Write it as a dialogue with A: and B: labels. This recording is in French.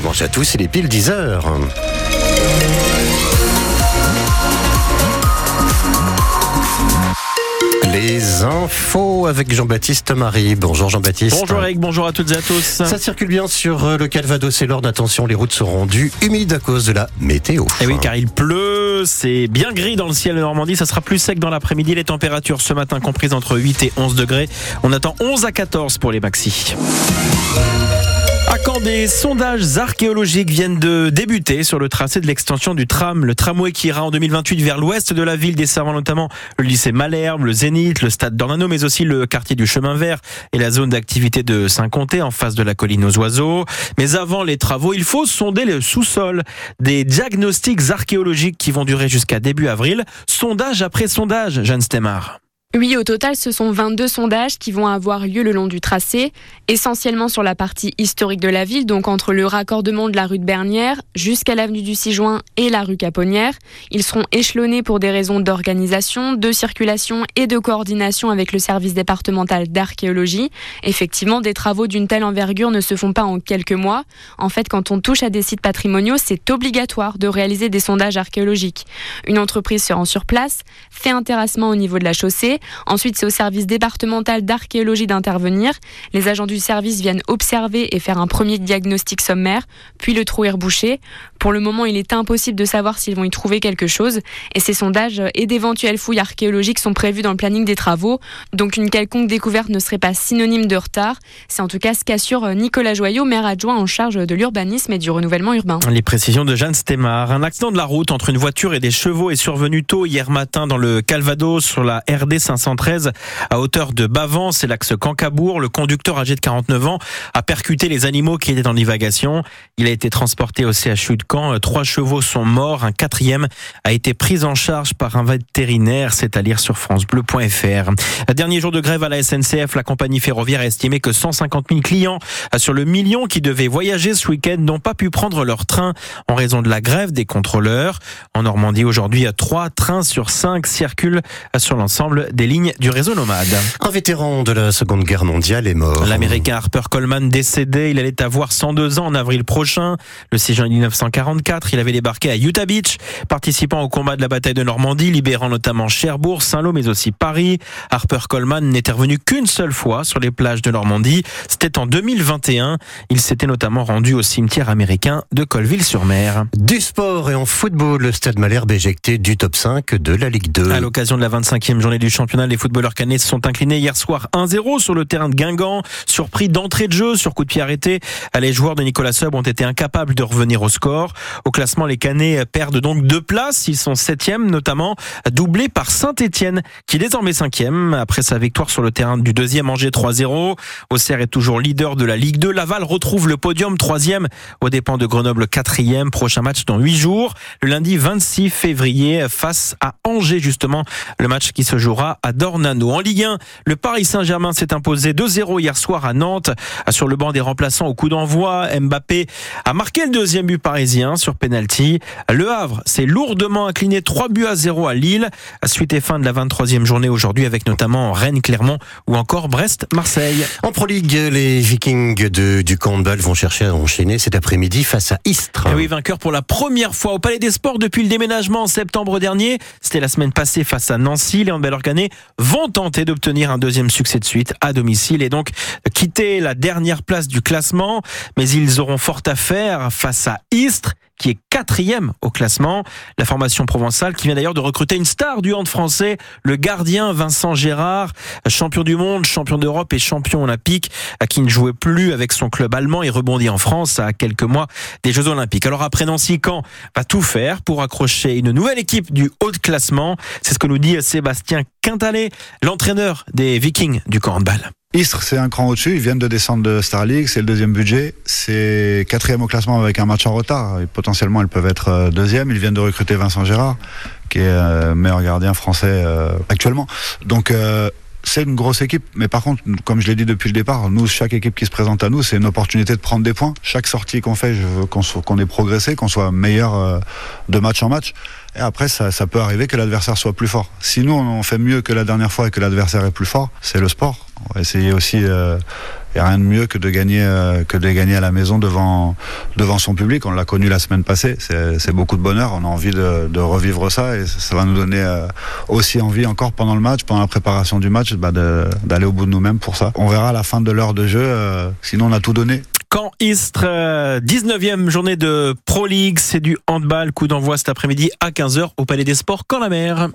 A: dimanche à tous, il est pile 10 heures. Les infos avec Jean-Baptiste Marie. Bonjour Jean-Baptiste.
B: Bonjour Eric, bonjour à toutes et à tous.
A: Ça circule bien sur euh, le Calvados et l'Orne. Attention, les routes seront rendues humides à cause de la météo.
B: Et Eh oui, car il pleut, c'est bien gris dans le ciel de Normandie. Ça sera plus sec dans l'après-midi. Les températures ce matin comprises entre 8 et 11 degrés. On attend 11 à 14 pour les maxis. À quand des sondages archéologiques viennent de débuter sur le tracé de l'extension du tram, le tramway qui ira en 2028 vers l'ouest de la ville, desservant notamment le lycée Malherbe, le Zénith, le stade d'Ornano, mais aussi le quartier du Chemin Vert et la zone d'activité de Saint-Comté en face de la colline aux oiseaux. Mais avant les travaux, il faut sonder le sous-sol. Des diagnostics archéologiques qui vont durer jusqu'à début avril. Sondage après sondage, Jeanne Stemar.
C: Oui, au total, ce sont 22 sondages qui vont avoir lieu le long du tracé, essentiellement sur la partie historique de la ville, donc entre le raccordement de la rue de Bernière jusqu'à l'avenue du 6 juin et la rue Caponnière. Ils seront échelonnés pour des raisons d'organisation, de circulation et de coordination avec le service départemental d'archéologie. Effectivement, des travaux d'une telle envergure ne se font pas en quelques mois. En fait, quand on touche à des sites patrimoniaux, c'est obligatoire de réaliser des sondages archéologiques. Une entreprise se rend sur place, fait un terrassement au niveau de la chaussée, Ensuite, c'est au service départemental d'archéologie d'intervenir. Les agents du service viennent observer et faire un premier diagnostic sommaire, puis le trou est rebouché. Pour le moment, il est impossible de savoir s'ils vont y trouver quelque chose. Et ces sondages et d'éventuelles fouilles archéologiques sont prévus dans le planning des travaux. Donc une quelconque découverte ne serait pas synonyme de retard. C'est en tout cas ce qu'assure Nicolas Joyot, maire adjoint en charge de l'urbanisme et du renouvellement urbain.
B: Les précisions de Jeanne Stemar. Un accident de la route entre une voiture et des chevaux est survenu tôt hier matin dans le Calvados sur la RD 513 à hauteur de Bavant, c'est l'axe Cancabourg. Le conducteur âgé de 49 ans a percuté les animaux qui étaient en divagation. Il a été transporté au CHU de Caen. Trois chevaux sont morts. Un quatrième a été pris en charge par un vétérinaire. C'est à lire sur francebleu.fr. Dernier jour de grève à la SNCF, la compagnie ferroviaire a estimé que 150 000 clients sur le million qui devaient voyager ce week-end n'ont pas pu prendre leur train en raison de la grève des contrôleurs. En Normandie, aujourd'hui, trois trains sur cinq circulent sur l'ensemble des lignes du réseau nomade.
A: Un vétéran de la Seconde Guerre mondiale est mort.
B: L'Américain Harper Coleman décédé, il allait avoir 102 ans en avril prochain. Le 6 juin 1944, il avait débarqué à Utah Beach, participant au combat de la bataille de Normandie, libérant notamment Cherbourg, Saint-Lô, mais aussi Paris. Harper Coleman n'était revenu qu'une seule fois sur les plages de Normandie. C'était en 2021. Il s'était notamment rendu au cimetière américain de Colville-sur-Mer.
A: Du sport et en football, le Stade Malherbe éjecté du top 5 de la Ligue 2.
B: À l'occasion de la 25e journée du championnat, les footballeurs canets se sont inclinés hier soir 1-0 sur le terrain de Guingamp. Surpris d'entrée de jeu sur coup de pied arrêté, les joueurs de Nicolas Sub ont été incapables de revenir au score. Au classement, les canets perdent donc deux places. Ils sont septièmes, notamment doublés par Saint-Etienne, qui est désormais cinquième après sa victoire sur le terrain du deuxième Angers 3-0. Auxerre est toujours leader de la Ligue 2. Laval retrouve le podium troisième aux dépens de Grenoble quatrième. Prochain match dans huit jours, le lundi 26 février face à Angers justement. Le match qui se jouera à Dornano. En Ligue 1, le Paris Saint-Germain s'est imposé 2-0 hier soir à Nantes. Sur le banc des remplaçants au coup d'envoi, Mbappé a marqué le deuxième but parisien sur penalty. Le Havre s'est lourdement incliné 3 buts à 0 à Lille. Suite et fin de la 23e journée aujourd'hui avec notamment Rennes, Clermont ou encore Brest, Marseille.
A: En Pro League, les Vikings de, du handball vont chercher à enchaîner cet après-midi face à Istres.
B: Et oui, vainqueur pour la première fois au Palais des Sports depuis le déménagement en septembre dernier. C'était la semaine passée face à Nancy. Les handball vont tenter d'obtenir un deuxième succès de suite à domicile et donc quitter la dernière place du classement. Mais ils auront fort à faire face à Istres qui est quatrième au classement. La formation provençale qui vient d'ailleurs de recruter une star du hand français, le gardien Vincent Gérard, champion du monde, champion d'Europe et champion olympique, qui ne jouait plus avec son club allemand et rebondit en France à quelques mois des Jeux olympiques. Alors après Nancy, Caen va tout faire pour accrocher une nouvelle équipe du haut de classement? C'est ce que nous dit Sébastien Quintalet, l'entraîneur des Vikings du camp handball.
D: Istres, c'est un cran au-dessus. Ils viennent de descendre de Star League. C'est le deuxième budget. C'est quatrième au classement avec un match en retard. Et potentiellement, ils peuvent être deuxième. Ils viennent de recruter Vincent Gérard, qui est euh, meilleur gardien français euh, actuellement. Donc, euh, c'est une grosse équipe, mais par contre, comme je l'ai dit depuis le départ, nous, chaque équipe qui se présente à nous, c'est une opportunité de prendre des points. Chaque sortie qu'on fait, je veux qu'on qu ait progressé, qu'on soit meilleur euh, de match en match. Et après, ça, ça peut arriver que l'adversaire soit plus fort. Si nous, on fait mieux que la dernière fois et que l'adversaire est plus fort, c'est le sport. On va essayer aussi euh, n'y a rien de mieux que de gagner que de gagner à la maison devant devant son public. On l'a connu la semaine passée. C'est beaucoup de bonheur. On a envie de, revivre ça et ça va nous donner aussi envie encore pendant le match, pendant la préparation du match, bah d'aller au bout de nous-mêmes pour ça. On verra à la fin de l'heure de jeu. sinon, on a tout donné.
B: Caen Istres, 19e journée de Pro League, c'est du handball, coup d'envoi cet après-midi à 15h au Palais des Sports, quand la mer.